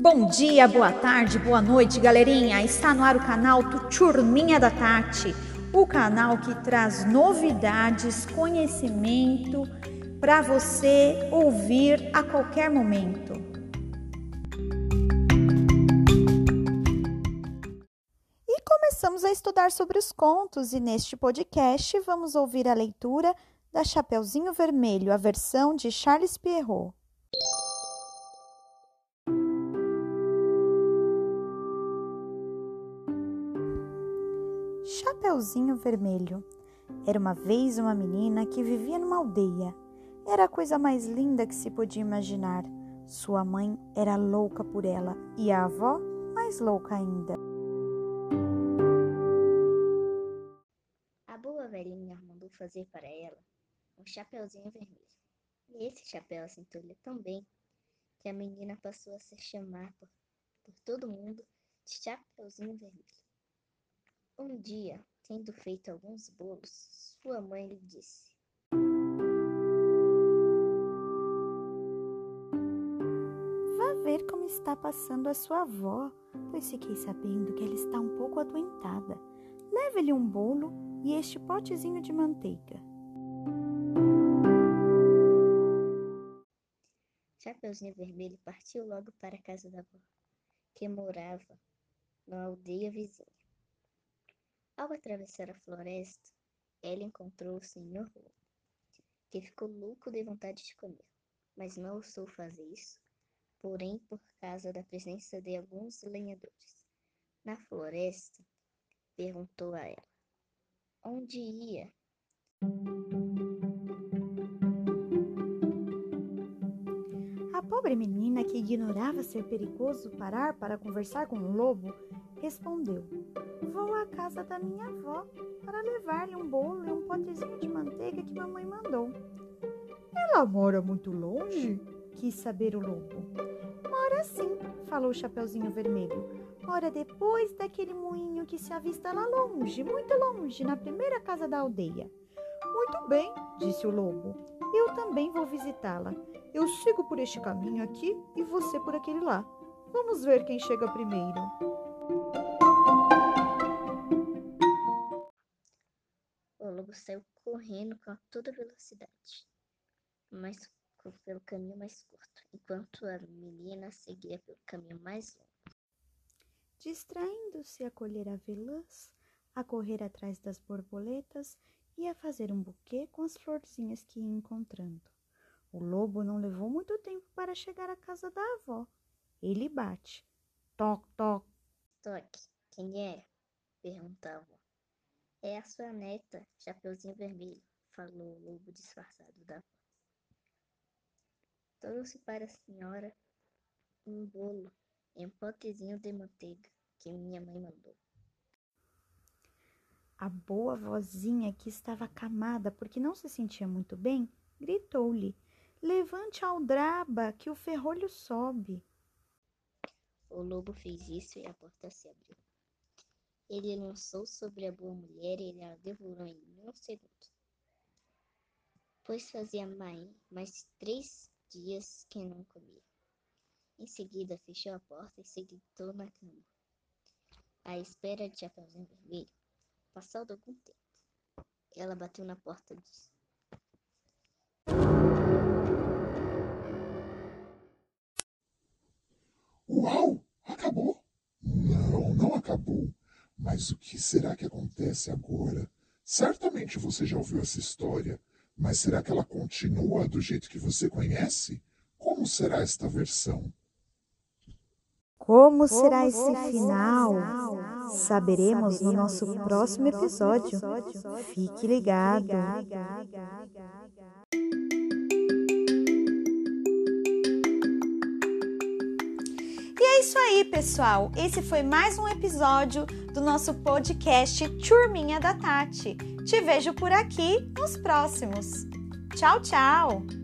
Bom dia, boa tarde, boa noite, galerinha. Está no ar o canal Turminha da Tati, o canal que traz novidades, conhecimento para você ouvir a qualquer momento. E começamos a estudar sobre os contos e neste podcast vamos ouvir a leitura da Chapeuzinho Vermelho, a versão de Charles Pierrot. Chapeuzinho Vermelho. Era uma vez uma menina que vivia numa aldeia. Era a coisa mais linda que se podia imaginar. Sua mãe era louca por ela e a avó mais louca ainda. A boa velhinha mandou fazer para ela um chapeuzinho vermelho. E esse chapéu assentou-lhe tão bem que a menina passou a se chamar por, por todo mundo de Chapeuzinho Vermelho. Um dia, tendo feito alguns bolos, sua mãe lhe disse: Vá ver como está passando a sua avó, pois fiquei sabendo que ela está um pouco adoentada. Leve-lhe um bolo e este potezinho de manteiga. Chapeuzinho Vermelho partiu logo para a casa da avó, que morava na aldeia vizinha. Ao atravessar a floresta, ela encontrou o Senhor Lobo, que ficou louco de vontade de comer, mas não ousou fazer isso, porém por causa da presença de alguns lenhadores. Na floresta, perguntou a ela: Onde ia? Que ignorava ser perigoso parar para conversar com o lobo, respondeu: Vou à casa da minha avó para levar-lhe um bolo e um potezinho de manteiga que mamãe mandou. Ela mora muito longe? quis saber o lobo. Mora sim, falou o Chapeuzinho Vermelho. Mora depois daquele moinho que se avista lá longe, muito longe, na primeira casa da aldeia. Muito bem, disse o lobo. Eu também vou visitá-la. Eu sigo por este caminho aqui e você por aquele lá. Vamos ver quem chega primeiro. O lobo saiu correndo com toda velocidade, mas pelo caminho mais curto, enquanto a menina seguia pelo caminho mais longo. Distraindo-se a colher avelãs, a correr atrás das borboletas e a fazer um buquê com as florzinhas que ia encontrando. O lobo não levou muito tempo para chegar à casa da avó. Ele bate. Toc, toc. Toque, quem é? perguntava. É a sua neta, Chapeuzinho Vermelho, falou o lobo disfarçado da avó. Trouxe para a senhora um bolo e um potezinho de manteiga que minha mãe mandou. A boa vozinha, que estava acamada porque não se sentia muito bem, gritou-lhe: Levante a aldraba, que o ferrolho sobe. O lobo fez isso e a porta se abriu. Ele lançou sobre a boa mulher e ela devorou em um segundo. Pois fazia mais três dias que não comia. Em seguida, fechou a porta e se deitou na cama. À espera de Chapeuzinho Vermelho, passado algum tempo, ela bateu na porta e disse: Uau! Acabou? Não, não acabou. Mas o que será que acontece agora? Certamente você já ouviu essa história, mas será que ela continua do jeito que você conhece? Como será esta versão? Como será esse final? Saberemos no nosso próximo episódio. Fique ligado. E é isso aí, pessoal. Esse foi mais um episódio do nosso podcast Turminha da Tati. Te vejo por aqui nos próximos. Tchau, tchau!